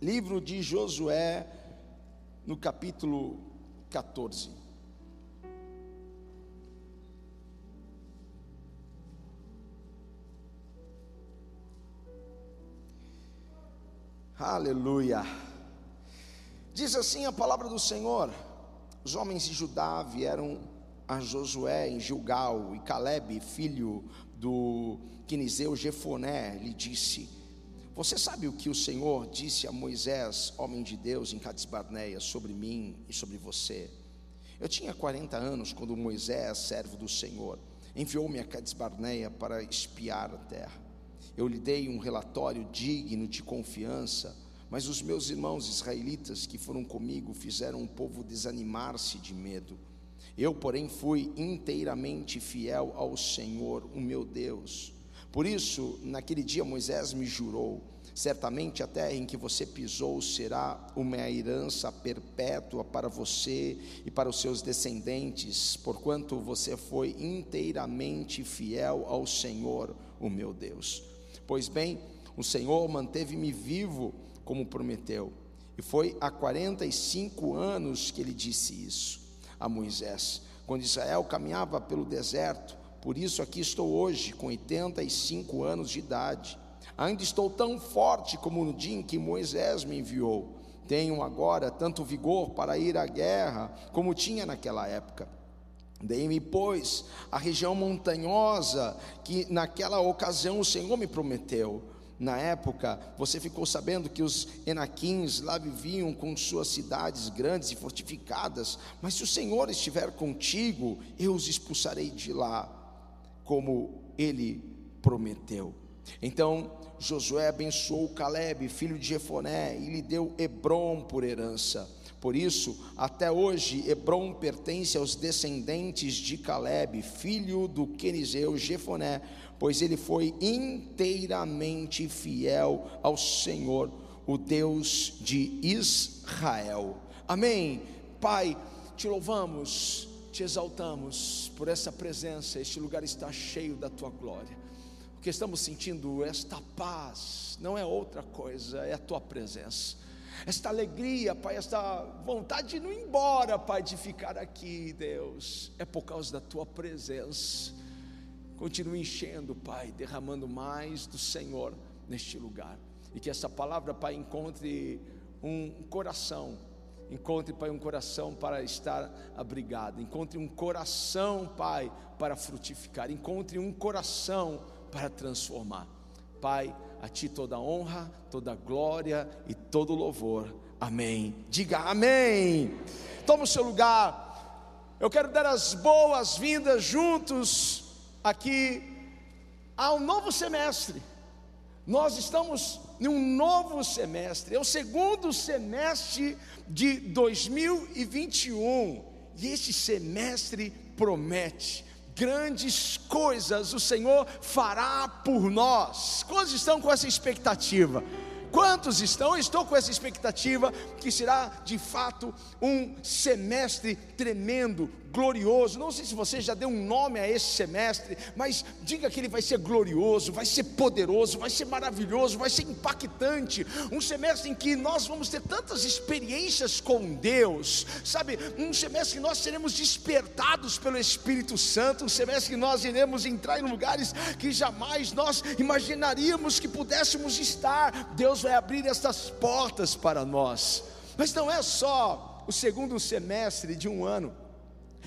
Livro de Josué, no capítulo 14. Aleluia. Diz assim a palavra do Senhor: os homens de Judá vieram a Josué em Gilgal, e Caleb, filho do Quiniseu Jefoné, lhe disse: Você sabe o que o Senhor disse a Moisés, homem de Deus, em Cades Barneia, sobre mim e sobre você? Eu tinha 40 anos quando Moisés, servo do Senhor, enviou-me a Cades Barneia para espiar a terra. Eu lhe dei um relatório digno de confiança, mas os meus irmãos israelitas que foram comigo fizeram o povo desanimar-se de medo. Eu, porém, fui inteiramente fiel ao Senhor, o meu Deus. Por isso, naquele dia Moisés me jurou: certamente a terra em que você pisou será uma herança perpétua para você e para os seus descendentes, porquanto você foi inteiramente fiel ao Senhor, o meu Deus. Pois bem, o Senhor manteve-me vivo, como prometeu. E foi há 45 anos que ele disse isso a Moisés, quando Israel caminhava pelo deserto. Por isso aqui estou hoje, com 85 anos de idade. Ainda estou tão forte como no dia em que Moisés me enviou. Tenho agora tanto vigor para ir à guerra como tinha naquela época. Dei-me, pois, a região montanhosa que naquela ocasião o Senhor me prometeu. Na época, você ficou sabendo que os Enaquins lá viviam com suas cidades grandes e fortificadas, mas se o Senhor estiver contigo, eu os expulsarei de lá, como ele prometeu. Então Josué abençoou Caleb, filho de Jefoné, e lhe deu Hebron por herança. Por isso, até hoje, Hebron pertence aos descendentes de Caleb, filho do Queniseu Jefoné, pois ele foi inteiramente fiel ao Senhor, o Deus de Israel. Amém. Pai, te louvamos, te exaltamos por essa presença, este lugar está cheio da tua glória. O que estamos sentindo, esta paz, não é outra coisa, é a tua presença esta alegria, Pai, esta vontade de não ir embora, Pai, de ficar aqui, Deus, é por causa da tua presença. Continue enchendo, Pai, derramando mais do Senhor neste lugar. E que essa palavra, Pai, encontre um coração, encontre, Pai, um coração para estar abrigado, encontre um coração, Pai, para frutificar, encontre um coração para transformar. Pai, a Ti toda honra, toda glória e todo louvor. Amém. Diga amém. Toma o seu lugar. Eu quero dar as boas-vindas juntos aqui ao novo semestre. Nós estamos em um novo semestre, é o segundo semestre de 2021, e este semestre promete grandes coisas o Senhor fará por nós. Quantos estão com essa expectativa? Quantos estão? Estou com essa expectativa que será de fato um semestre tremendo, glorioso. Não sei se você já deu um nome a esse semestre, mas diga que ele vai ser glorioso, vai ser poderoso, vai ser maravilhoso, vai ser impactante. Um semestre em que nós vamos ter tantas experiências com Deus, sabe? Um semestre que nós seremos despertados pelo Espírito Santo, um semestre que nós iremos entrar em lugares que jamais nós imaginaríamos que pudéssemos estar. Deus vai abrir essas portas para nós. Mas não é só o segundo semestre de um ano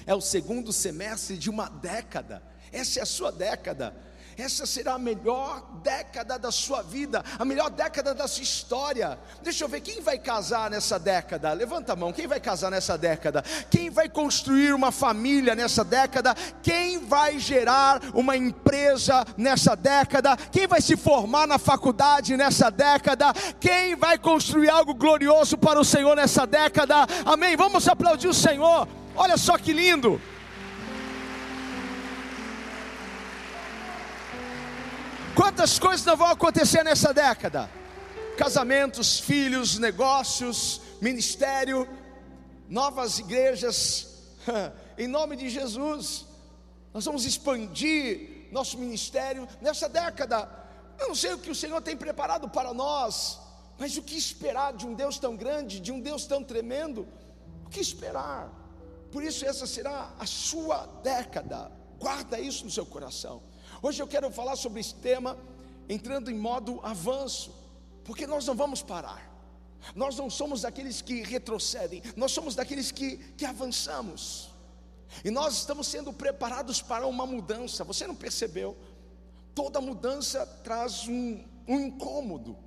é o segundo semestre de uma década. Essa é a sua década. Essa será a melhor década da sua vida, a melhor década da sua história. Deixa eu ver quem vai casar nessa década. Levanta a mão. Quem vai casar nessa década? Quem vai construir uma família nessa década? Quem vai gerar uma empresa nessa década? Quem vai se formar na faculdade nessa década? Quem vai construir algo glorioso para o Senhor nessa década? Amém. Vamos aplaudir o Senhor. Olha só que lindo. Quantas coisas não vão acontecer nessa década? Casamentos, filhos, negócios, ministério, novas igrejas, em nome de Jesus. Nós vamos expandir nosso ministério nessa década. Eu não sei o que o Senhor tem preparado para nós, Mas o que esperar de um Deus tão grande, de um Deus tão tremendo? O que esperar? Por isso, essa será a sua década. Guarda isso no seu coração. Hoje eu quero falar sobre esse tema, entrando em modo avanço, porque nós não vamos parar. Nós não somos daqueles que retrocedem, nós somos daqueles que, que avançamos. E nós estamos sendo preparados para uma mudança. Você não percebeu? Toda mudança traz um, um incômodo.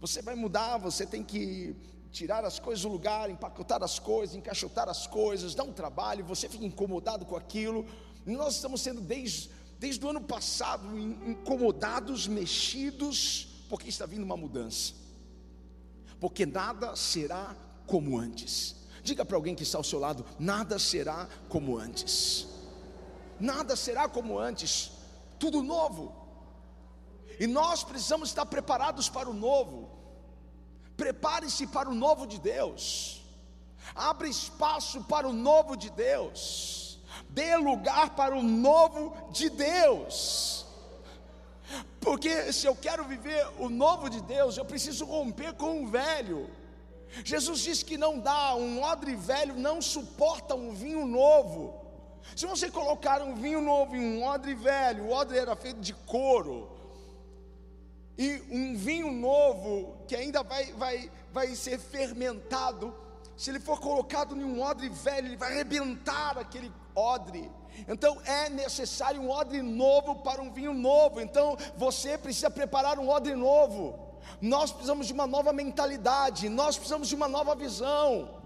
Você vai mudar, você tem que tirar as coisas do lugar, empacotar as coisas, encaixotar as coisas, dá um trabalho, você fica incomodado com aquilo. Nós estamos sendo desde, desde o ano passado incomodados, mexidos, porque está vindo uma mudança. Porque nada será como antes. Diga para alguém que está ao seu lado: nada será como antes. Nada será como antes. Tudo novo. E nós precisamos estar preparados para o novo. Prepare-se para o novo de Deus. Abra espaço para o novo de Deus. Dê lugar para o novo de Deus. Porque se eu quero viver o novo de Deus, eu preciso romper com o velho. Jesus disse que não dá, um odre velho não suporta um vinho novo. Se você colocar um vinho novo em um odre velho, o odre era feito de couro, e um vinho novo que ainda vai, vai, vai ser fermentado, se ele for colocado em um odre velho, ele vai arrebentar aquele odre. Então é necessário um odre novo para um vinho novo. Então você precisa preparar um odre novo. Nós precisamos de uma nova mentalidade, nós precisamos de uma nova visão.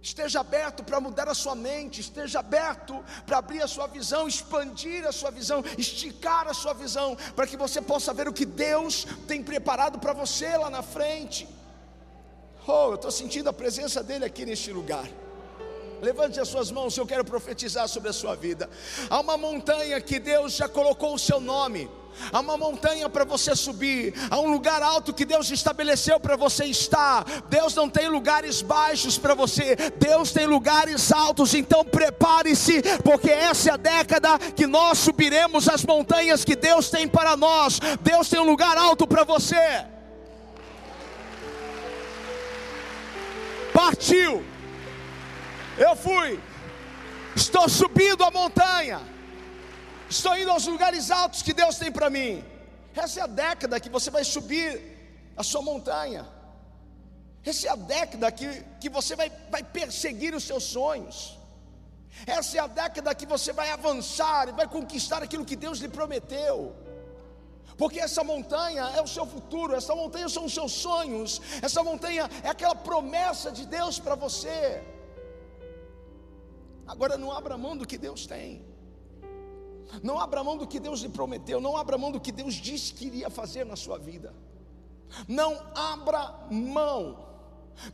Esteja aberto para mudar a sua mente, esteja aberto para abrir a sua visão, expandir a sua visão, esticar a sua visão, para que você possa ver o que Deus tem preparado para você lá na frente. Oh, eu estou sentindo a presença dele aqui neste lugar. Levante as suas mãos, eu quero profetizar sobre a sua vida. Há uma montanha que Deus já colocou o seu nome. Há uma montanha para você subir, há um lugar alto que Deus estabeleceu para você estar. Deus não tem lugares baixos para você, Deus tem lugares altos. Então prepare-se, porque essa é a década que nós subiremos as montanhas que Deus tem para nós. Deus tem um lugar alto para você. Partiu, eu fui, estou subindo a montanha. Estou indo aos lugares altos que Deus tem para mim. Essa é a década que você vai subir a sua montanha. Essa é a década que, que você vai, vai perseguir os seus sonhos. Essa é a década que você vai avançar e vai conquistar aquilo que Deus lhe prometeu. Porque essa montanha é o seu futuro, essa montanha são os seus sonhos, essa montanha é aquela promessa de Deus para você. Agora não abra mão do que Deus tem. Não abra mão do que Deus lhe prometeu, não abra mão do que Deus disse que iria fazer na sua vida. Não abra mão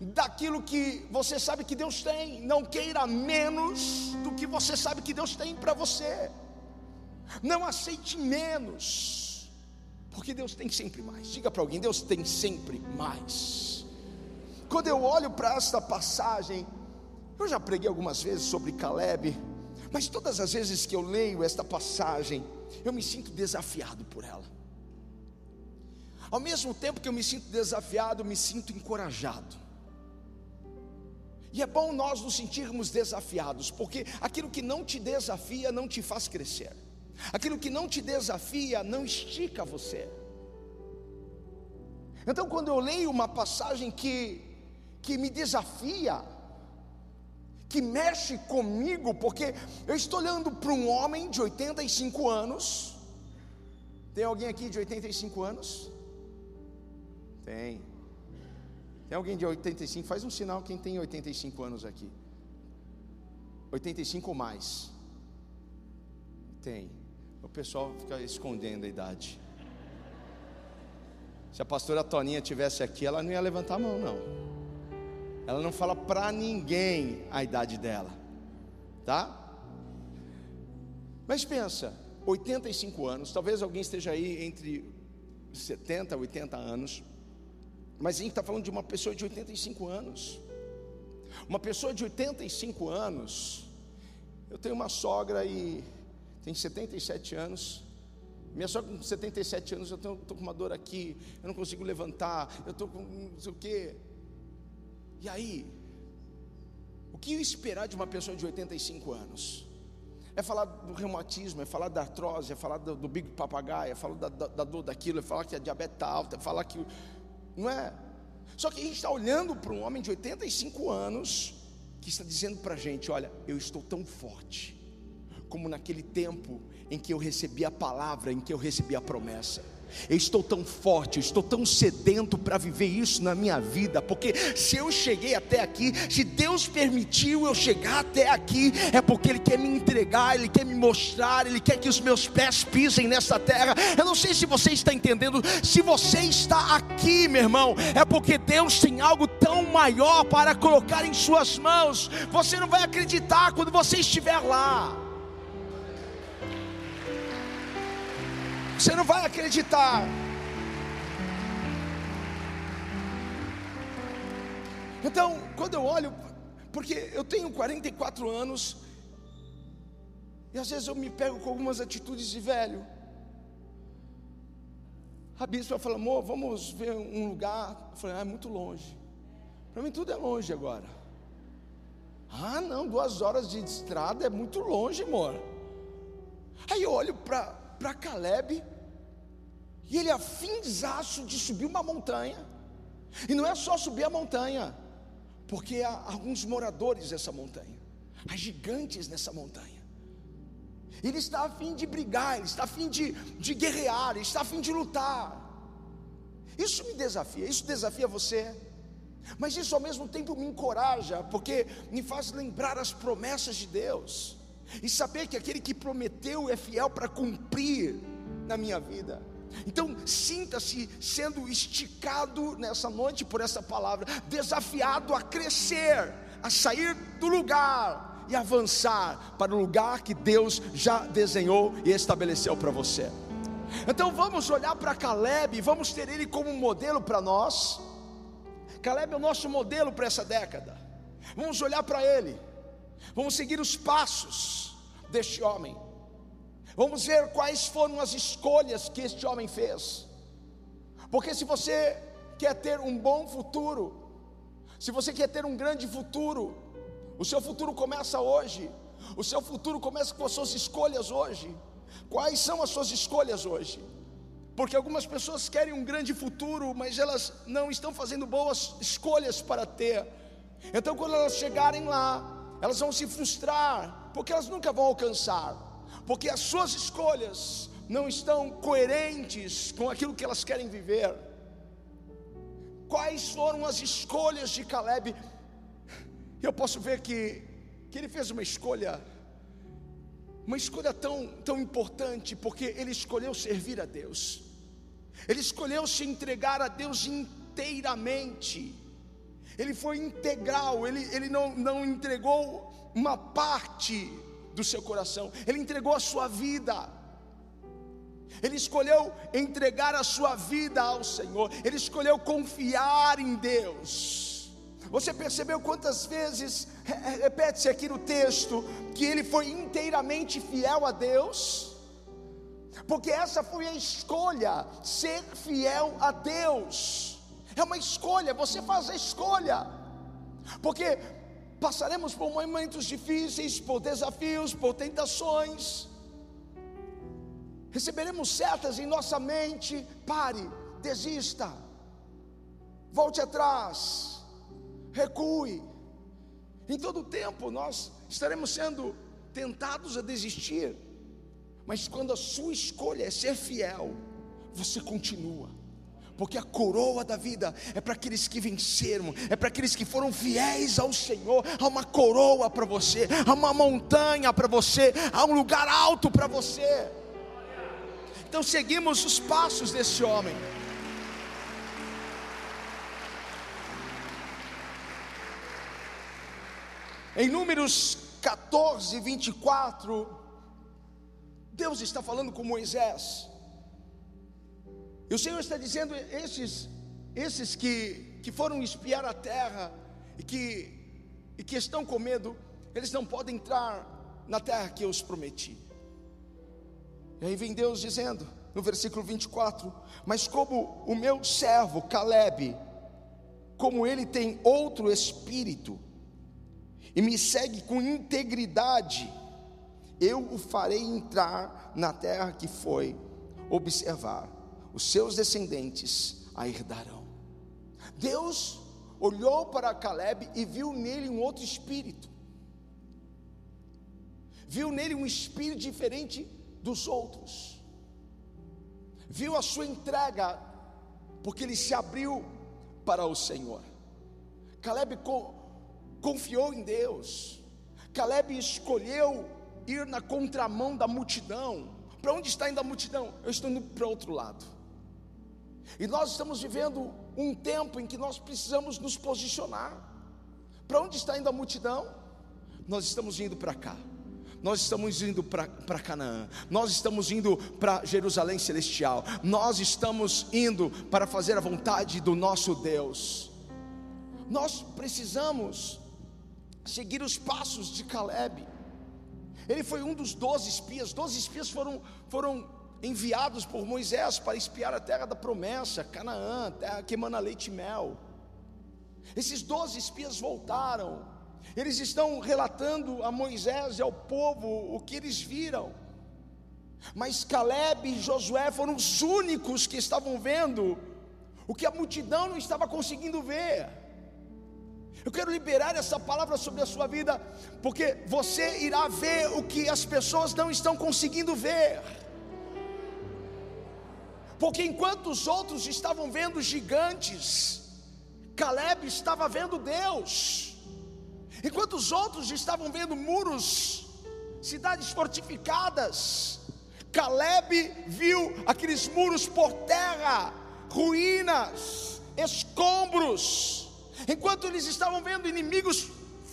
daquilo que você sabe que Deus tem, não queira menos do que você sabe que Deus tem para você. Não aceite menos, porque Deus tem sempre mais. Diga para alguém: Deus tem sempre mais. Quando eu olho para esta passagem, eu já preguei algumas vezes sobre Caleb mas todas as vezes que eu leio esta passagem, eu me sinto desafiado por ela. Ao mesmo tempo que eu me sinto desafiado, eu me sinto encorajado. E é bom nós nos sentirmos desafiados, porque aquilo que não te desafia não te faz crescer. Aquilo que não te desafia não estica você. Então, quando eu leio uma passagem que, que me desafia, que mexe comigo, porque eu estou olhando para um homem de 85 anos. Tem alguém aqui de 85 anos? Tem. Tem alguém de 85? Faz um sinal quem tem 85 anos aqui. 85 ou mais? Tem. O pessoal fica escondendo a idade. Se a pastora Toninha tivesse aqui, ela não ia levantar a mão, não. Ela não fala para ninguém a idade dela, tá? Mas pensa, 85 anos, talvez alguém esteja aí entre 70 e 80 anos, mas a gente está falando de uma pessoa de 85 anos. Uma pessoa de 85 anos, eu tenho uma sogra e tem 77 anos, Minha sogra com 77 anos, eu estou com uma dor aqui, eu não consigo levantar, eu estou com não sei o quê. E aí, o que esperar de uma pessoa de 85 anos? É falar do reumatismo, é falar da artrose, é falar do, do big papagaio, é falar da, da, da, dor daquilo, é falar que a diabetes está alta, é falar que. Não é? Só que a gente está olhando para um homem de 85 anos que está dizendo para a gente: olha, eu estou tão forte como naquele tempo em que eu recebi a palavra, em que eu recebi a promessa. Eu estou tão forte, eu estou tão sedento para viver isso na minha vida, porque se eu cheguei até aqui, se Deus permitiu eu chegar até aqui, é porque Ele quer me entregar, Ele quer me mostrar, Ele quer que os meus pés pisem nessa terra. Eu não sei se você está entendendo, se você está aqui, meu irmão, é porque Deus tem algo tão maior para colocar em Suas mãos. Você não vai acreditar quando você estiver lá. Você não vai acreditar. Então, quando eu olho, porque eu tenho 44 anos, e às vezes eu me pego com algumas atitudes de velho. A bispa fala, amor, vamos ver um lugar. Eu falei, ah, é muito longe. Para mim tudo é longe agora. Ah, não, duas horas de estrada é muito longe, amor. Aí eu olho para Caleb, e ele é afinzaço de subir uma montanha, e não é só subir a montanha, porque há alguns moradores dessa montanha, há gigantes nessa montanha. Ele está a fim de brigar, ele está a fim de, de guerrear, ele está a fim de lutar. Isso me desafia, isso desafia você. Mas isso ao mesmo tempo me encoraja, porque me faz lembrar as promessas de Deus e saber que aquele que prometeu é fiel para cumprir na minha vida. Então, sinta-se sendo esticado nessa noite por essa palavra, desafiado a crescer, a sair do lugar e avançar para o lugar que Deus já desenhou e estabeleceu para você. Então, vamos olhar para Caleb, vamos ter ele como um modelo para nós. Caleb é o nosso modelo para essa década. Vamos olhar para ele. Vamos seguir os passos deste homem. Vamos ver quais foram as escolhas que este homem fez. Porque se você quer ter um bom futuro, se você quer ter um grande futuro, o seu futuro começa hoje. O seu futuro começa com as suas escolhas hoje. Quais são as suas escolhas hoje? Porque algumas pessoas querem um grande futuro, mas elas não estão fazendo boas escolhas para ter. Então, quando elas chegarem lá, elas vão se frustrar, porque elas nunca vão alcançar, porque as suas escolhas não estão coerentes com aquilo que elas querem viver. Quais foram as escolhas de Caleb? Eu posso ver que, que ele fez uma escolha, uma escolha tão, tão importante, porque ele escolheu servir a Deus, ele escolheu se entregar a Deus inteiramente ele foi integral, ele, ele não, não entregou uma parte do seu coração, ele entregou a sua vida. Ele escolheu entregar a sua vida ao Senhor, ele escolheu confiar em Deus. Você percebeu quantas vezes, repete-se aqui no texto, que ele foi inteiramente fiel a Deus? Porque essa foi a escolha, ser fiel a Deus. É uma escolha, você faz a escolha. Porque passaremos por momentos difíceis, por desafios, por tentações. Receberemos setas em nossa mente. Pare, desista. Volte atrás. Recue. Em todo tempo nós estaremos sendo tentados a desistir. Mas quando a sua escolha é ser fiel, você continua porque a coroa da vida é para aqueles que venceram, é para aqueles que foram fiéis ao Senhor. Há uma coroa para você, há uma montanha para você, há um lugar alto para você. Então seguimos os passos desse homem. Em Números 14, 24, Deus está falando com Moisés. E o Senhor está dizendo: esses, esses que, que foram espiar a terra e que, e que estão com medo, eles não podem entrar na terra que eu os prometi. E aí vem Deus dizendo: no versículo 24: Mas como o meu servo Caleb, como ele tem outro espírito, e me segue com integridade, eu o farei entrar na terra que foi observar, os seus descendentes a herdarão. Deus olhou para Caleb e viu nele um outro espírito, viu nele um espírito diferente dos outros, viu a sua entrega, porque ele se abriu para o Senhor. Caleb confiou em Deus, Caleb escolheu ir na contramão da multidão. Para onde está indo a multidão? Eu estou indo para outro lado. E nós estamos vivendo um tempo em que nós precisamos nos posicionar. Para onde está indo a multidão? Nós estamos indo para cá. Nós estamos indo para Canaã, nós estamos indo para Jerusalém Celestial, nós estamos indo para fazer a vontade do nosso Deus. Nós precisamos seguir os passos de Caleb. Ele foi um dos doze espias. Doze espias foram, foram enviados por Moisés para espiar a terra da promessa, Canaã, terra que emana leite e mel. Esses doze espias voltaram. Eles estão relatando a Moisés e ao povo o que eles viram. Mas Caleb e Josué foram os únicos que estavam vendo o que a multidão não estava conseguindo ver. Eu quero liberar essa palavra sobre a sua vida, porque você irá ver o que as pessoas não estão conseguindo ver. Porque enquanto os outros estavam vendo gigantes, Caleb estava vendo Deus. Enquanto os outros estavam vendo muros, cidades fortificadas, Caleb viu aqueles muros por terra, ruínas, escombros Enquanto eles estavam vendo inimigos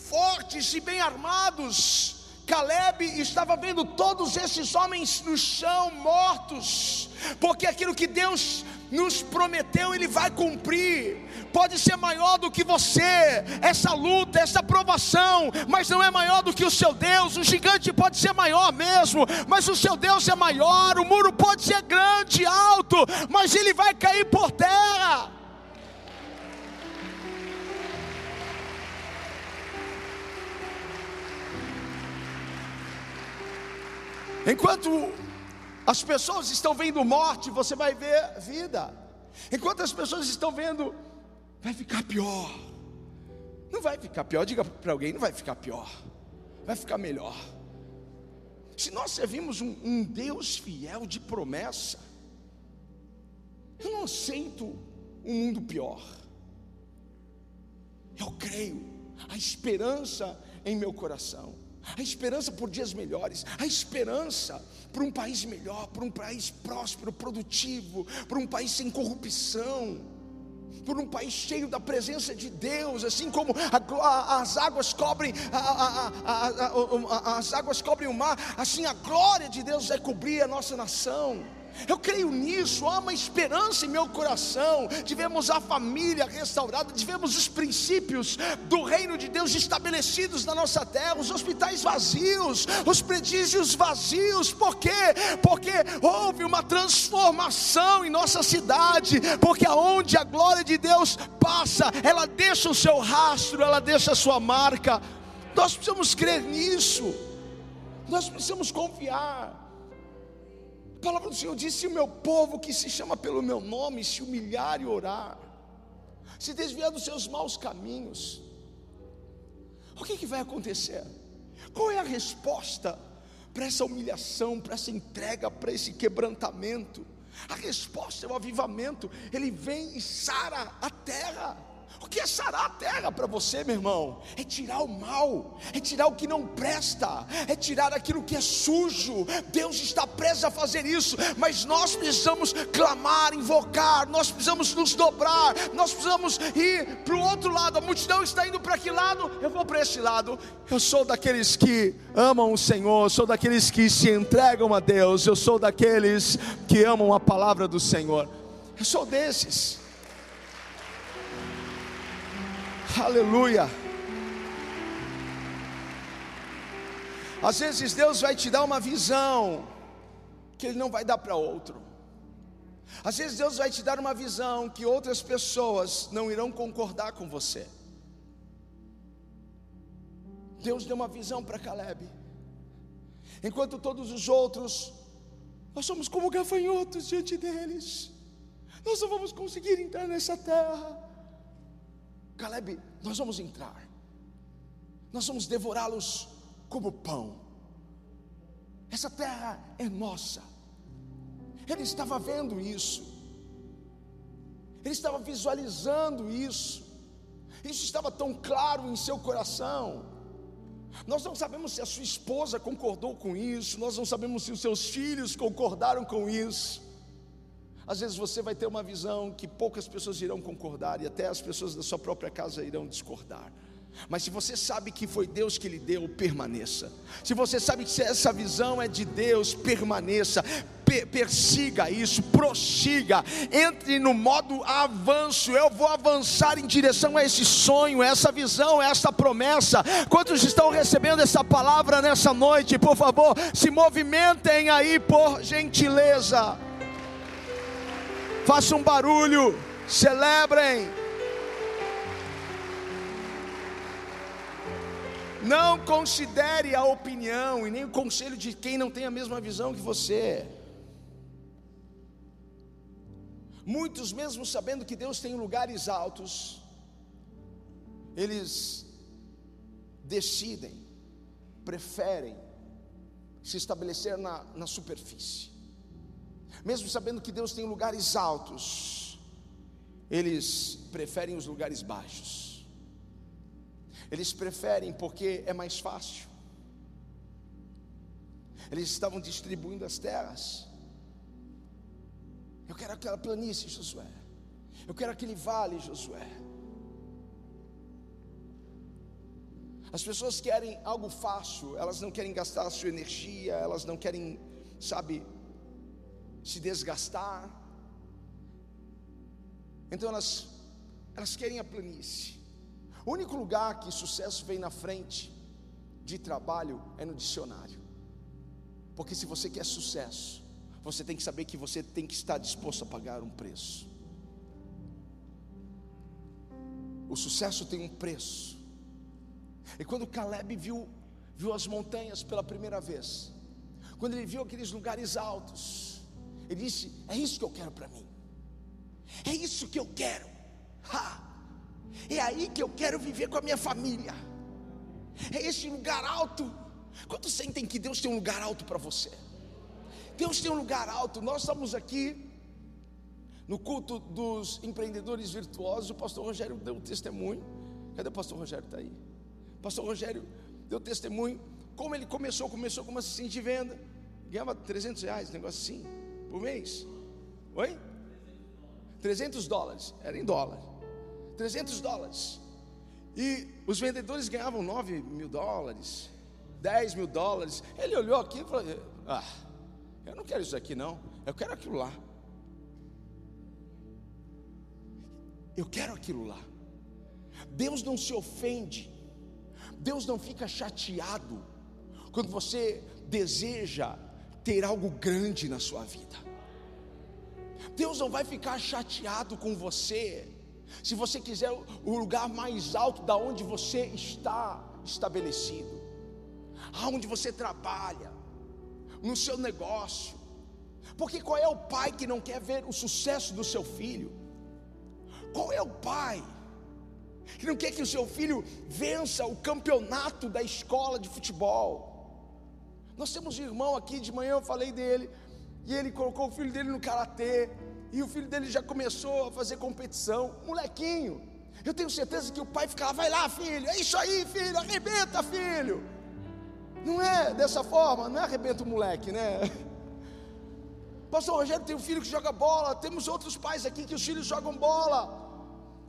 fortes e bem armados, Caleb estava vendo todos esses homens no chão, mortos, porque aquilo que Deus nos prometeu, Ele vai cumprir. Pode ser maior do que você, essa luta, essa provação, mas não é maior do que o seu Deus. O gigante pode ser maior mesmo, mas o seu Deus é maior. O muro pode ser grande, alto, mas ele vai cair por terra. Enquanto as pessoas estão vendo morte, você vai ver vida. Enquanto as pessoas estão vendo, vai ficar pior. Não vai ficar pior, diga para alguém, não vai ficar pior, vai ficar melhor. Se nós servimos um, um Deus fiel de promessa, eu não aceito um mundo pior. Eu creio, a esperança em meu coração a esperança por dias melhores, a esperança por um país melhor, por um país próspero, produtivo, por um país sem corrupção, por um país cheio da presença de Deus, assim como a, a, as águas cobrem a, as águas cobrem o mar, assim a glória de Deus vai cobrir a nossa nação. Eu creio nisso, há uma esperança em meu coração. Tivemos a família restaurada, tivemos os princípios do reino de Deus estabelecidos na nossa terra, os hospitais vazios, os prodígios vazios. Por quê? Porque houve uma transformação em nossa cidade, porque aonde a glória de Deus passa, ela deixa o seu rastro, ela deixa a sua marca. Nós precisamos crer nisso. Nós precisamos confiar. A palavra do Senhor diz: se o meu povo que se chama pelo meu nome se humilhar e orar, se desviar dos seus maus caminhos, o que, que vai acontecer? Qual é a resposta para essa humilhação, para essa entrega, para esse quebrantamento? A resposta é o avivamento, ele vem e sara a terra. O que é sarar a terra para você, meu irmão? É tirar o mal, é tirar o que não presta, é tirar aquilo que é sujo. Deus está preso a fazer isso, mas nós precisamos clamar, invocar, nós precisamos nos dobrar, nós precisamos ir para o outro lado. A multidão está indo para que lado? Eu vou para esse lado. Eu sou daqueles que amam o Senhor, sou daqueles que se entregam a Deus, eu sou daqueles que amam a palavra do Senhor. Eu sou desses. Aleluia. Às vezes Deus vai te dar uma visão que Ele não vai dar para outro. Às vezes Deus vai te dar uma visão que outras pessoas não irão concordar com você. Deus deu uma visão para Caleb. Enquanto todos os outros, nós somos como gafanhotos diante deles. Nós não vamos conseguir entrar nessa terra. Caleb, nós vamos entrar. Nós vamos devorá-los como pão. Essa terra é nossa. Ele estava vendo isso. Ele estava visualizando isso. Isso estava tão claro em seu coração. Nós não sabemos se a sua esposa concordou com isso, nós não sabemos se os seus filhos concordaram com isso. Às vezes você vai ter uma visão que poucas pessoas irão concordar e até as pessoas da sua própria casa irão discordar. Mas se você sabe que foi Deus que lhe deu, permaneça. Se você sabe que essa visão é de Deus, permaneça. persiga isso, prossiga, entre no modo avanço. Eu vou avançar em direção a esse sonho, a essa visão, a essa promessa. Quantos estão recebendo essa palavra nessa noite? Por favor, se movimentem aí por gentileza. Faça um barulho, celebrem. Não considere a opinião e nem o conselho de quem não tem a mesma visão que você. Muitos, mesmo sabendo que Deus tem lugares altos, eles decidem, preferem se estabelecer na, na superfície. Mesmo sabendo que Deus tem lugares altos, eles preferem os lugares baixos. Eles preferem porque é mais fácil. Eles estavam distribuindo as terras. Eu quero aquela planície, Josué. Eu quero aquele vale, Josué. As pessoas querem algo fácil, elas não querem gastar a sua energia, elas não querem, sabe, se desgastar. Então elas, elas querem a planície. O único lugar que sucesso vem na frente de trabalho é no dicionário. Porque se você quer sucesso, você tem que saber que você tem que estar disposto a pagar um preço. O sucesso tem um preço. E quando Caleb viu, viu as montanhas pela primeira vez, quando ele viu aqueles lugares altos, ele disse: É isso que eu quero para mim, é isso que eu quero. Ha! É aí que eu quero viver com a minha família. É esse lugar alto. Quantos sentem que Deus tem um lugar alto para você? Deus tem um lugar alto. Nós estamos aqui no culto dos empreendedores virtuosos. O pastor Rogério deu testemunho. Cadê o pastor Rogério? Está aí. O pastor Rogério deu testemunho. Como ele começou, começou como assistente de venda. Ganhava 300 reais, negócio assim, por mês. Oi? 300 dólares. Era em dólar. 300 dólares. E os vendedores ganhavam 9 mil dólares, 10 mil dólares. Ele olhou aqui e falou: Ah, eu não quero isso aqui não, eu quero aquilo lá. Eu quero aquilo lá. Deus não se ofende, Deus não fica chateado quando você deseja ter algo grande na sua vida. Deus não vai ficar chateado com você se você quiser o lugar mais alto da onde você está estabelecido, aonde você trabalha, no seu negócio. Porque qual é o pai que não quer ver o sucesso do seu filho? Qual é o pai que não quer que o seu filho vença o campeonato da escola de futebol? Nós temos um irmão aqui, de manhã eu falei dele, e ele colocou o filho dele no karatê. E o filho dele já começou a fazer competição, molequinho. Eu tenho certeza que o pai ficava, vai lá, filho, é isso aí, filho, arrebenta, filho. Não é dessa forma, não é arrebenta o moleque, né? Pastor Rogério tem um filho que joga bola, temos outros pais aqui que os filhos jogam bola.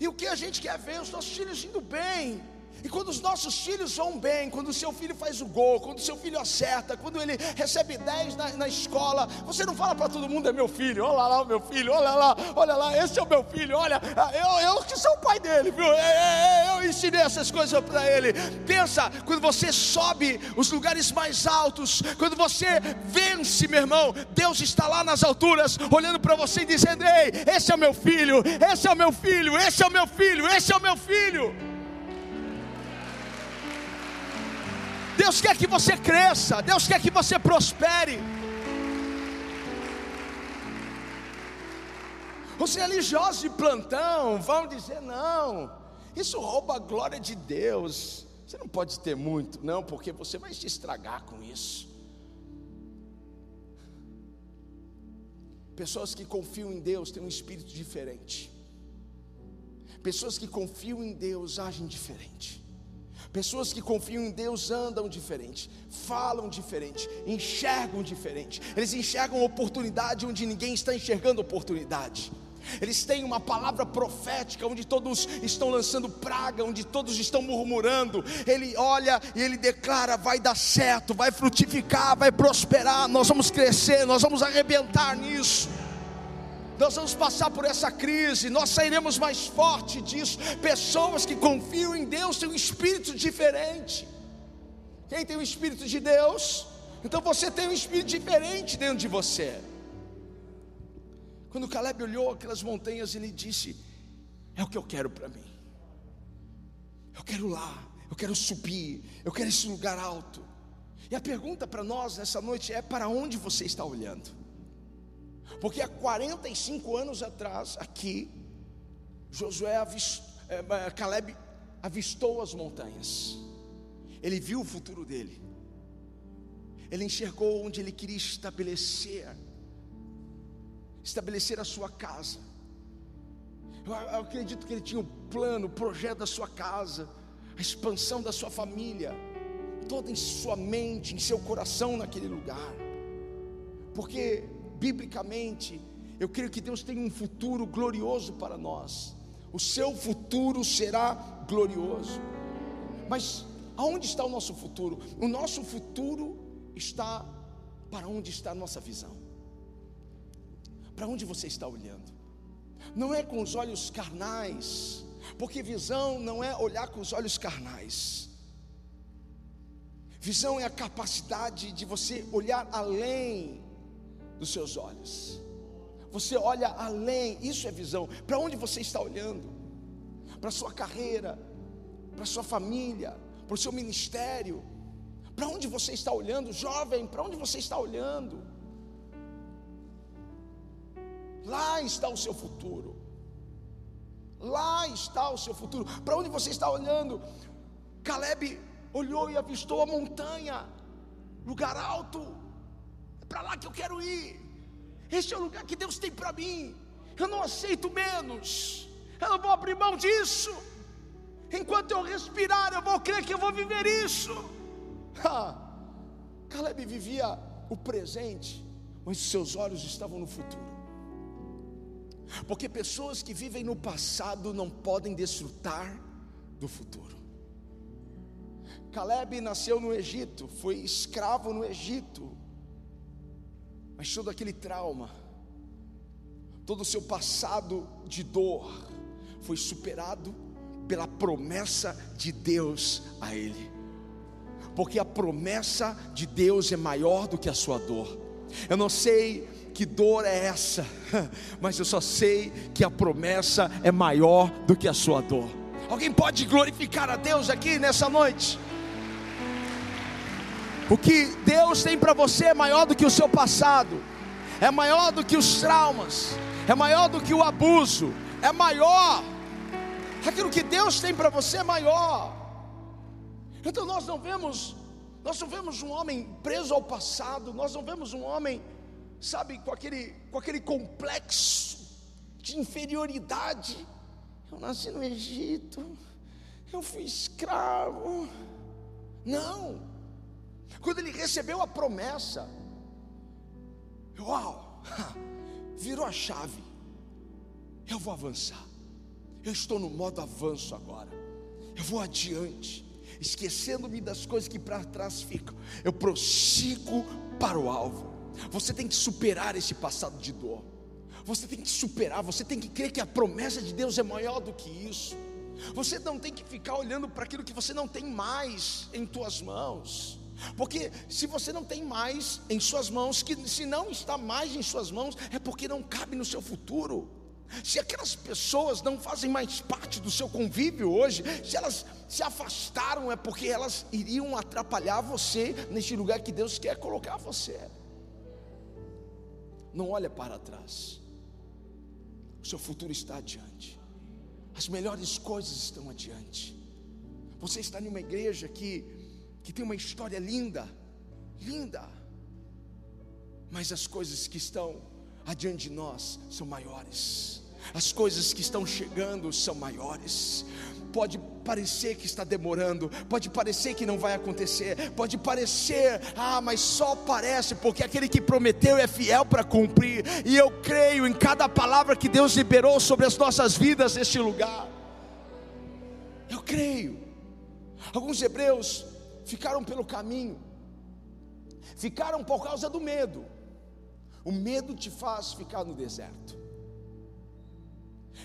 E o que a gente quer ver? Os nossos filhos indo bem, E quando os nossos filhos vão bem, quando o seu filho faz o gol, quando o seu filho acerta, quando ele recebe 10 na, na escola, você não fala para todo mundo: é meu filho, olha lá o meu filho, olha lá, olha lá, esse é o meu filho, olha, eu, eu que sou o pai dele, viu? Eu, é, é, eu ensinei essas coisas para ele. Pensa, quando você sobe os lugares mais altos, quando você vence, meu irmão, Deus está lá nas alturas, olhando para você e dizendo: Ei, esse é o meu filho, esse é o meu filho, esse é o meu filho, esse é o meu filho. Deus quer que você cresça, Deus quer que você prospere. Os religiosos de plantão vão dizer: não, isso rouba a glória de Deus. Você não pode ter muito, não, porque você vai se estragar com isso. Pessoas que confiam em Deus têm um espírito diferente. Pessoas que confiam em Deus agem diferente. Pessoas que confiam em Deus andam diferente, falam diferente, enxergam diferente. Eles enxergam oportunidade onde ninguém está enxergando oportunidade. Eles têm uma palavra profética onde todos estão lançando praga, onde todos estão murmurando. Ele olha e ele declara: vai dar certo, vai frutificar, vai prosperar. Nós vamos crescer, nós vamos arrebentar nisso nós vamos passar por essa crise, nós sairemos mais forte disso. Pessoas que confiam em Deus têm um espírito diferente. Quem tem o espírito de Deus? Então você tem um espírito diferente dentro de você. Quando Caleb olhou aquelas montanhas, ele disse: É o que eu quero para mim. Eu quero lá, eu quero subir, eu quero esse lugar alto. E a pergunta para nós nessa noite é: para onde você está olhando? Porque há 45 anos atrás, aqui, Josué avistou, é, Caleb avistou as montanhas. Ele viu o futuro dele. Ele enxergou onde ele queria estabelecer estabelecer a sua casa. Eu, eu acredito que ele tinha o plano, o projeto da sua casa, a expansão da sua família, toda em sua mente, em seu coração naquele lugar. Porque biblicamente, eu creio que Deus tem um futuro glorioso para nós. O seu futuro será glorioso. Mas aonde está o nosso futuro? O nosso futuro está para onde está a nossa visão. Para onde você está olhando? Não é com os olhos carnais, porque visão não é olhar com os olhos carnais. Visão é a capacidade de você olhar além dos seus olhos. Você olha além, isso é visão. Para onde você está olhando? Para a sua carreira, para a sua família, para o seu ministério. Para onde você está olhando, jovem? Para onde você está olhando? Lá está o seu futuro. Lá está o seu futuro. Para onde você está olhando? Caleb olhou e avistou a montanha, lugar alto para lá que eu quero ir. Este é o lugar que Deus tem para mim. Eu não aceito menos. Eu não vou abrir mão disso. Enquanto eu respirar, eu vou crer que eu vou viver isso. Caleb vivia o presente, mas seus olhos estavam no futuro. Porque pessoas que vivem no passado não podem desfrutar do futuro. Caleb nasceu no Egito, foi escravo no Egito, mas todo aquele trauma, todo o seu passado de dor, foi superado pela promessa de Deus a ele. Porque a promessa de Deus é maior do que a sua dor. Eu não sei que dor é essa, mas eu só sei que a promessa é maior do que a sua dor. Alguém pode glorificar a Deus aqui nessa noite? O que Deus tem para você é maior do que o seu passado, é maior do que os traumas, é maior do que o abuso, é maior. Aquilo que Deus tem para você é maior. Então nós não vemos, nós não vemos um homem preso ao passado, nós não vemos um homem, sabe, com aquele, com aquele complexo de inferioridade. Eu nasci no Egito, eu fui escravo. Não. Quando ele recebeu a promessa, uau, virou a chave. Eu vou avançar. Eu estou no modo avanço agora. Eu vou adiante, esquecendo-me das coisas que para trás ficam. Eu prossigo para o alvo. Você tem que superar esse passado de dor. Você tem que superar, você tem que crer que a promessa de Deus é maior do que isso. Você não tem que ficar olhando para aquilo que você não tem mais em tuas mãos. Porque se você não tem mais em suas mãos, que se não está mais em suas mãos, é porque não cabe no seu futuro. Se aquelas pessoas não fazem mais parte do seu convívio hoje, se elas se afastaram, é porque elas iriam atrapalhar você neste lugar que Deus quer colocar você. Não olha para trás. O seu futuro está adiante. As melhores coisas estão adiante. Você está em uma igreja que, que tem uma história linda, linda, mas as coisas que estão adiante de nós são maiores, as coisas que estão chegando são maiores pode parecer que está demorando, pode parecer que não vai acontecer, pode parecer, ah, mas só parece, porque aquele que prometeu é fiel para cumprir, e eu creio em cada palavra que Deus liberou sobre as nossas vidas neste lugar. Eu creio. Alguns hebreus ficaram pelo caminho, ficaram por causa do medo. O medo te faz ficar no deserto.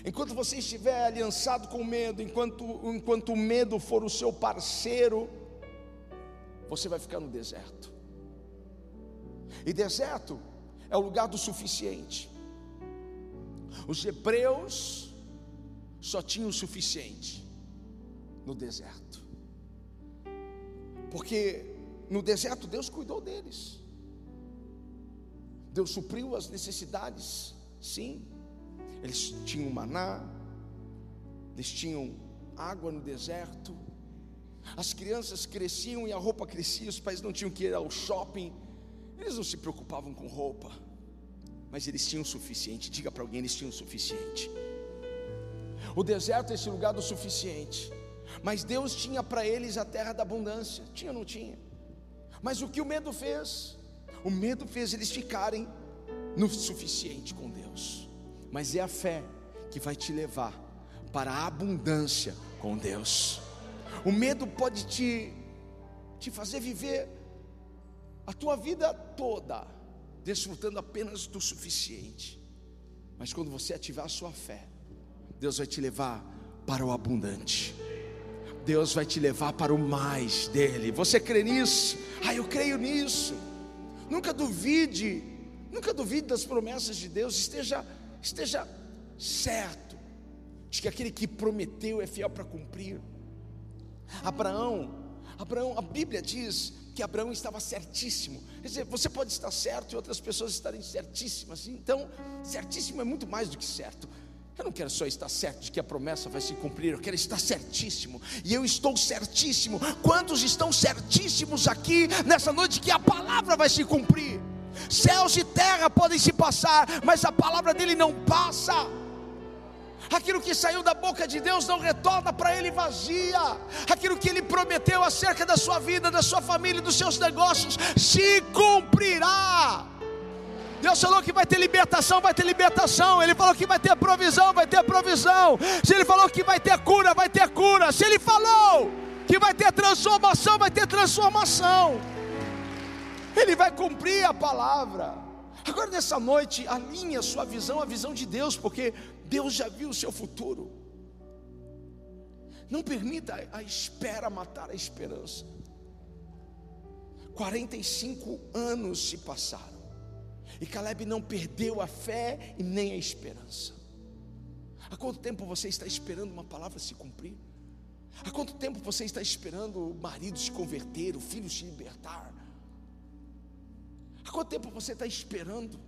Enquanto você estiver aliançado com o medo, enquanto, enquanto o medo for o seu parceiro, você vai ficar no deserto. E deserto é o lugar do suficiente. Os hebreus só tinham o suficiente no deserto. Porque no deserto Deus cuidou deles. Deus supriu as necessidades, sim. Eles tinham maná, eles tinham água no deserto. As crianças cresciam e a roupa crescia, os pais não tinham que ir ao shopping. Eles não se preocupavam com roupa, mas eles tinham o suficiente. Diga para alguém: eles tinham o suficiente. O deserto é esse lugar do suficiente. Mas Deus tinha para eles a terra da abundância. Tinha ou não tinha? Mas o que o medo fez? O medo fez eles ficarem no suficiente com Deus mas é a fé que vai te levar para a abundância com Deus. O medo pode te, te fazer viver a tua vida toda desfrutando apenas do suficiente, mas quando você ativar a sua fé, Deus vai te levar para o abundante. Deus vai te levar para o mais dele. Você crê nisso? Ah, eu creio nisso. Nunca duvide, nunca duvide das promessas de Deus. Esteja esteja certo de que aquele que prometeu é fiel para cumprir. Abraão, Abraão, a Bíblia diz que Abraão estava certíssimo. Quer dizer, você pode estar certo e outras pessoas estarem certíssimas. Então, certíssimo é muito mais do que certo. Eu não quero só estar certo de que a promessa vai se cumprir, eu quero estar certíssimo. E eu estou certíssimo. Quantos estão certíssimos aqui nessa noite que a palavra vai se cumprir? Céus e terra podem se passar, mas a palavra dele não passa. Aquilo que saiu da boca de Deus não retorna para ele vazia. Aquilo que ele prometeu acerca da sua vida, da sua família, dos seus negócios, se cumprirá. Deus falou que vai ter libertação, vai ter libertação. Ele falou que vai ter provisão, vai ter provisão. Se Ele falou que vai ter cura, vai ter cura. Se Ele falou que vai ter transformação, vai ter transformação. Ele vai cumprir a palavra. Agora nessa noite, alinhe a sua visão, a visão de Deus, porque Deus já viu o seu futuro. Não permita a espera matar a esperança. 45 anos se passaram. E Caleb não perdeu a fé e nem a esperança. Há quanto tempo você está esperando uma palavra se cumprir? Há quanto tempo você está esperando o marido se converter, o filho se libertar? Há quanto tempo você está esperando?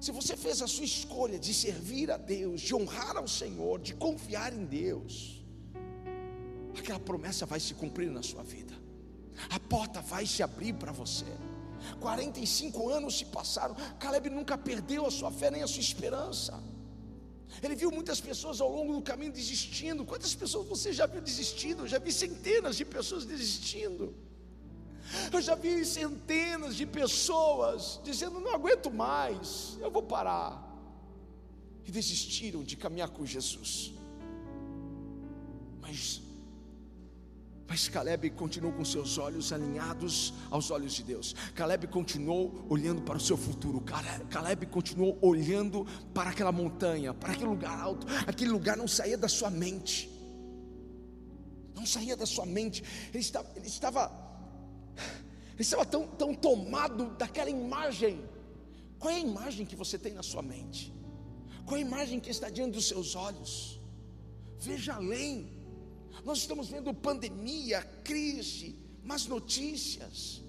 Se você fez a sua escolha de servir a Deus, de honrar ao Senhor, de confiar em Deus, aquela promessa vai se cumprir na sua vida, a porta vai se abrir para você. 45 anos se passaram, Caleb nunca perdeu a sua fé nem a sua esperança. Ele viu muitas pessoas ao longo do caminho desistindo. Quantas pessoas você já viu desistindo? Eu já vi centenas de pessoas desistindo. Eu já vi centenas de pessoas dizendo: não aguento mais, eu vou parar. E desistiram de caminhar com Jesus. Mas Mas Caleb continuou com seus olhos alinhados aos olhos de Deus. Caleb continuou olhando para o seu futuro. Caleb continuou olhando para aquela montanha, para aquele lugar alto. Aquele lugar não saía da sua mente. Não saía da sua mente. Ele estava, ele estava, ele estava tão, tão tomado daquela imagem. Qual é a imagem que você tem na sua mente? Qual é a imagem que está diante dos seus olhos? Veja além. Nós estamos vendo pandemia, crise, más notícias,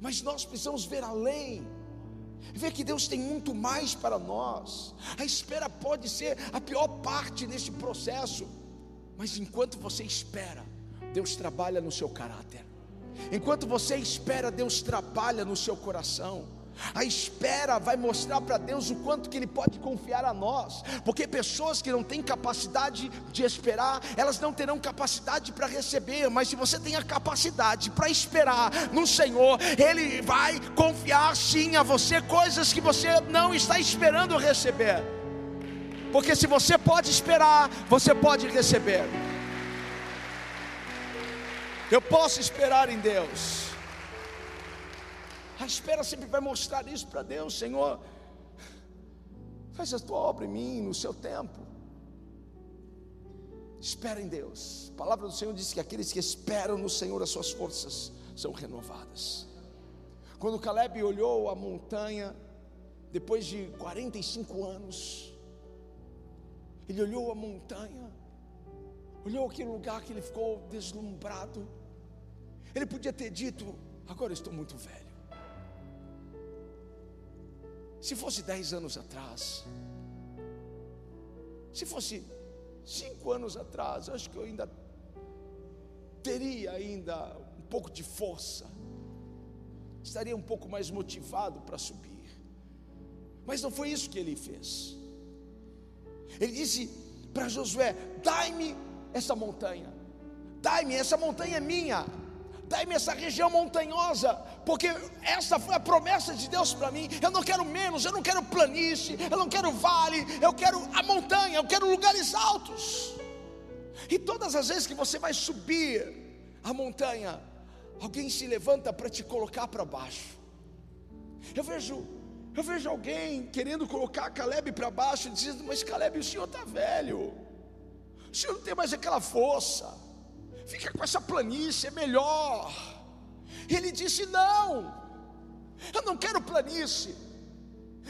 mas nós precisamos ver além. Ver que Deus tem muito mais para nós. A espera pode ser a pior parte desse processo, mas enquanto você espera, Deus trabalha no seu caráter. Enquanto você espera, Deus trabalha no seu coração. A espera vai mostrar para Deus o quanto que Ele pode confiar a nós, porque pessoas que não têm capacidade de esperar, elas não terão capacidade para receber, mas se você tem a capacidade para esperar no Senhor, Ele vai confiar sim a você coisas que você não está esperando receber, porque se você pode esperar, você pode receber. Eu posso esperar em Deus. A espera sempre vai mostrar isso para Deus, Senhor. Faz a tua obra em mim, no seu tempo. Espera em Deus. A palavra do Senhor diz que aqueles que esperam no Senhor, as suas forças são renovadas. Quando Caleb olhou a montanha, depois de 45 anos, ele olhou a montanha, olhou aquele lugar que ele ficou deslumbrado. Ele podia ter dito: Agora estou muito velho. Se fosse dez anos atrás, se fosse cinco anos atrás, acho que eu ainda teria ainda um pouco de força, estaria um pouco mais motivado para subir. Mas não foi isso que ele fez. Ele disse para Josué: Dai-me essa montanha, dai-me, essa montanha é minha dai-me essa região montanhosa, porque essa foi a promessa de Deus para mim. Eu não quero menos, eu não quero planície, eu não quero vale, eu quero a montanha, eu quero lugares altos. E todas as vezes que você vai subir a montanha, alguém se levanta para te colocar para baixo. Eu vejo, eu vejo alguém querendo colocar Caleb para baixo, dizendo: Mas Caleb, o senhor está velho, o senhor não tem mais aquela força fica com essa planície, é melhor. Ele disse: Não, eu não quero planície,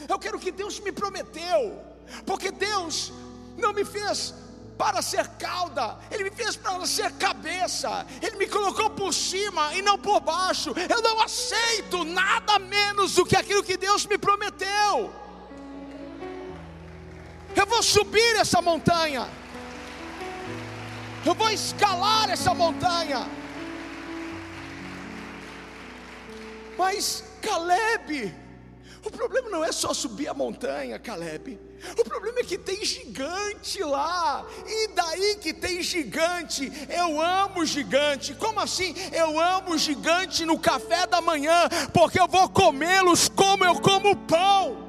eu quero o que Deus me prometeu, porque Deus não me fez para ser cauda, Ele me fez para ser cabeça, Ele me colocou por cima e não por baixo. Eu não aceito nada menos do que aquilo que Deus me prometeu. Eu vou subir essa montanha eu vou escalar essa montanha. Mas Caleb, o problema não é só subir a montanha, Caleb. O problema é que tem gigante lá, e daí que tem gigante. Eu amo gigante. Como assim? Eu amo gigante no café da manhã, porque eu vou comê-los como eu como pão.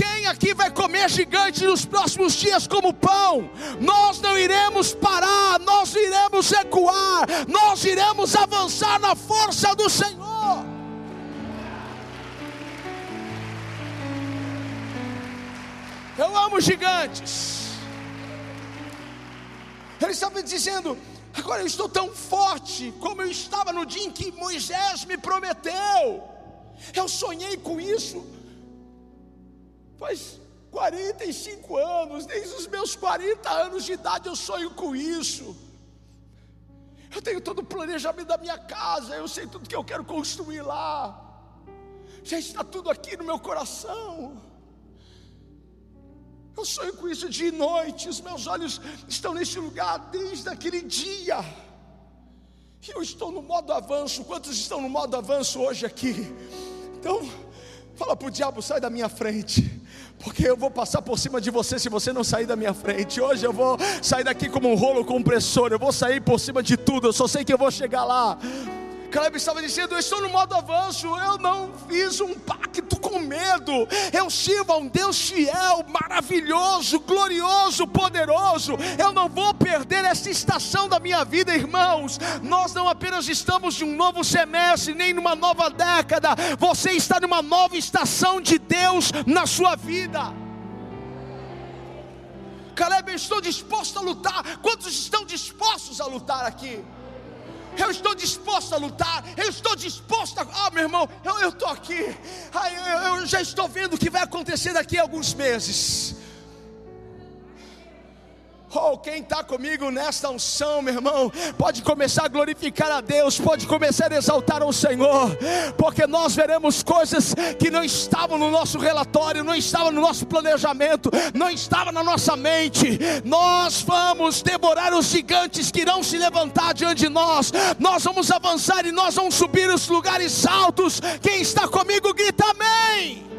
Quem aqui vai comer gigante nos próximos dias como pão? Nós não iremos parar, nós iremos recuar, nós iremos avançar na força do Senhor. Eu amo gigantes. Ele estava dizendo: agora eu estou tão forte como eu estava no dia em que Moisés me prometeu. Eu sonhei com isso Faz 45 anos, desde os meus 40 anos de idade eu sonho com isso. Eu tenho todo o planejamento da minha casa, eu sei tudo que eu quero construir lá. Já está tudo aqui no meu coração. Eu sonho com isso dia e noite, os meus olhos estão neste lugar desde aquele dia. E eu estou no modo avanço. Quantos estão no modo avanço hoje aqui? Então, fala para o diabo: sai da minha frente porque eu vou passar por cima de você se você não sair da minha frente. Hoje eu vou sair daqui como um rolo compressor, eu vou sair por cima de tudo, eu só sei que eu vou chegar lá. Caleb estava dizendo: Eu estou no modo avanço, eu não fiz um pacto com medo, eu sirvo a um Deus fiel, maravilhoso, glorioso, poderoso. Eu não vou perder essa estação da minha vida, irmãos. Nós não apenas estamos em um novo semestre, nem numa nova década, você está numa nova estação de Deus na sua vida. Caleb, eu estou disposto a lutar. Quantos estão dispostos a lutar aqui? Eu estou disposto a lutar, eu estou disposto a. Ah, meu irmão, eu estou aqui, ah, eu, eu já estou vendo o que vai acontecer daqui a alguns meses. Oh, quem está comigo nesta unção, meu irmão, pode começar a glorificar a Deus, pode começar a exaltar o Senhor, porque nós veremos coisas que não estavam no nosso relatório, não estavam no nosso planejamento, não estavam na nossa mente. Nós vamos devorar os gigantes que irão se levantar diante de nós, nós vamos avançar e nós vamos subir os lugares altos. Quem está comigo, grita amém.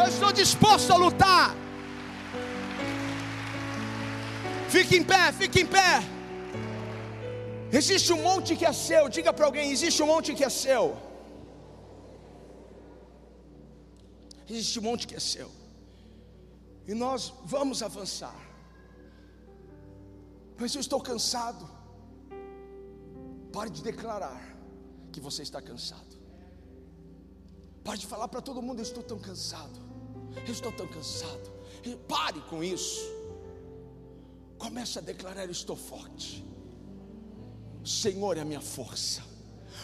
Eu estou disposto a lutar. Fique em pé, fique em pé. Existe um monte que é seu. Diga para alguém: existe um monte que é seu. Existe um monte que é seu. E nós vamos avançar. Mas eu estou cansado. Pare de declarar que você está cansado. Pare de falar para todo mundo: eu estou tão cansado. Eu estou tão cansado. Pare com isso. Comece a declarar: eu estou forte. O Senhor é a minha força.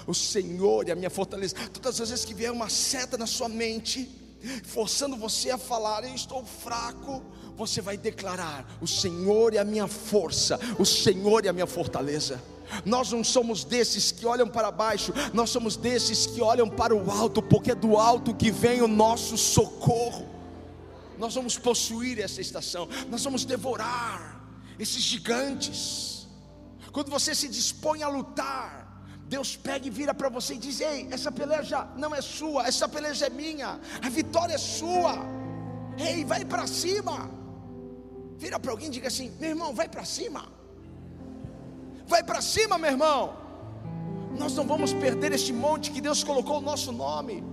O Senhor é a minha fortaleza. Todas as vezes que vier uma seta na sua mente, forçando você a falar, eu estou fraco, você vai declarar: o Senhor é a minha força, o Senhor é a minha fortaleza. Nós não somos desses que olham para baixo, nós somos desses que olham para o alto, porque é do alto que vem o nosso socorro. Nós vamos possuir essa estação, nós vamos devorar esses gigantes. Quando você se dispõe a lutar, Deus pega e vira para você e diz: Ei, essa peleja não é sua, essa peleja é minha, a vitória é sua. Ei, vai para cima. Vira para alguém e diga assim: Meu irmão, vai para cima. Vai para cima, meu irmão. Nós não vamos perder este monte que Deus colocou o nosso nome.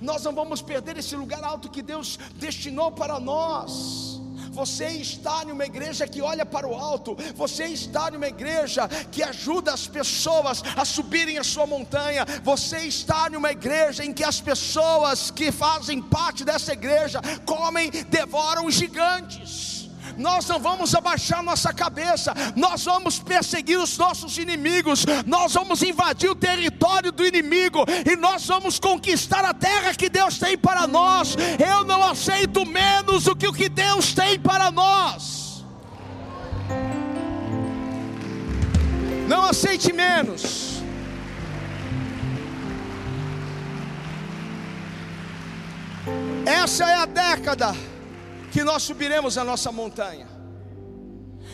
Nós não vamos perder esse lugar alto que Deus destinou para nós. Você está em uma igreja que olha para o alto, você está em uma igreja que ajuda as pessoas a subirem a sua montanha, você está em uma igreja em que as pessoas que fazem parte dessa igreja comem, devoram gigantes nós não vamos abaixar nossa cabeça, nós vamos perseguir os nossos inimigos, nós vamos invadir o território do inimigo e nós vamos conquistar a terra que Deus tem para nós. Eu não aceito menos do que o que Deus tem para nós. Não aceite menos. Essa é a década que nós subiremos a nossa montanha.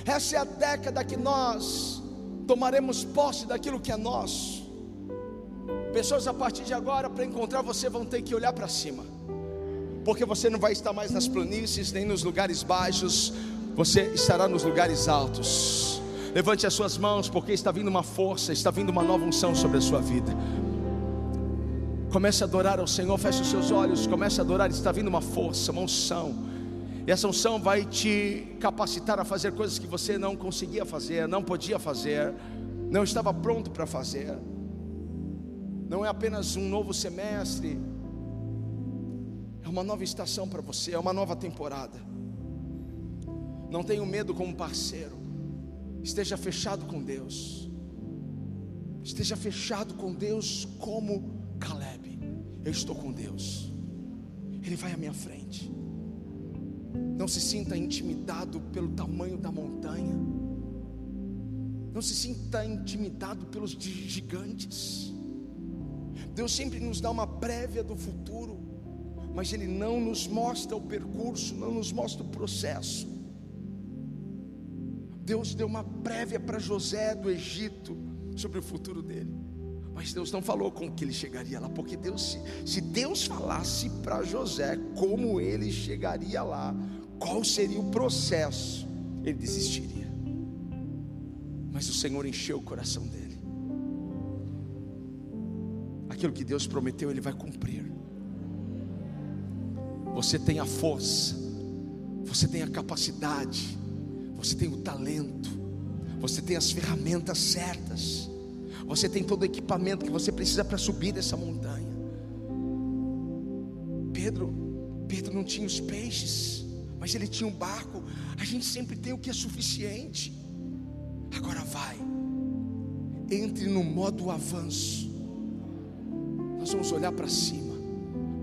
Essa é a década que nós tomaremos posse daquilo que é nosso. Pessoas a partir de agora, para encontrar você, vão ter que olhar para cima, porque você não vai estar mais nas planícies, nem nos lugares baixos, você estará nos lugares altos. Levante as suas mãos, porque está vindo uma força, está vindo uma nova unção sobre a sua vida. Comece a adorar ao Senhor, feche os seus olhos, comece a adorar, está vindo uma força, uma unção. E essa unção vai te capacitar a fazer coisas que você não conseguia fazer, não podia fazer, não estava pronto para fazer. Não é apenas um novo semestre, é uma nova estação para você, é uma nova temporada. Não tenha medo como parceiro, esteja fechado com Deus, esteja fechado com Deus como Caleb. Eu estou com Deus, Ele vai à minha frente. Não se sinta intimidado pelo tamanho da montanha. Não se sinta intimidado pelos gigantes. Deus sempre nos dá uma prévia do futuro, mas Ele não nos mostra o percurso, não nos mostra o processo. Deus deu uma prévia para José do Egito sobre o futuro dele. Mas Deus não falou com que ele chegaria lá, porque Deus, se Deus falasse para José como ele chegaria lá, qual seria o processo, ele desistiria. Mas o Senhor encheu o coração dele. Aquilo que Deus prometeu, Ele vai cumprir. Você tem a força, você tem a capacidade, você tem o talento, você tem as ferramentas certas, você tem todo o equipamento que você precisa para subir essa montanha. Pedro, Pedro não tinha os peixes, mas ele tinha um barco. A gente sempre tem o que é suficiente. Agora vai, entre no modo avanço. Nós vamos olhar para cima,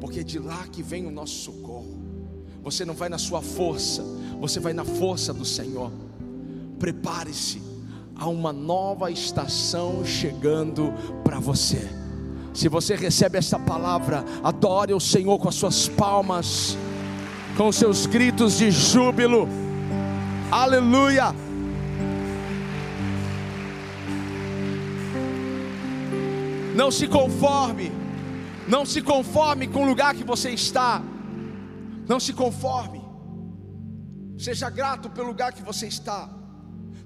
porque é de lá que vem o nosso socorro. Você não vai na sua força, você vai na força do Senhor. Prepare-se, há uma nova estação chegando para você. Se você recebe essa palavra, adore o Senhor com as suas palmas, com os seus gritos de júbilo. Aleluia! Não se conforme, não se conforme com o lugar que você está, não se conforme, seja grato pelo lugar que você está,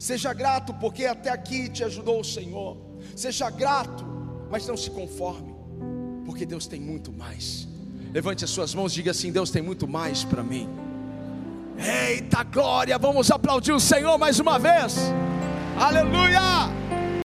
seja grato porque até aqui te ajudou o Senhor, seja grato, mas não se conforme, porque Deus tem muito mais. Levante as suas mãos e diga assim: Deus tem muito mais para mim. Eita glória, vamos aplaudir o Senhor mais uma vez. Aleluia!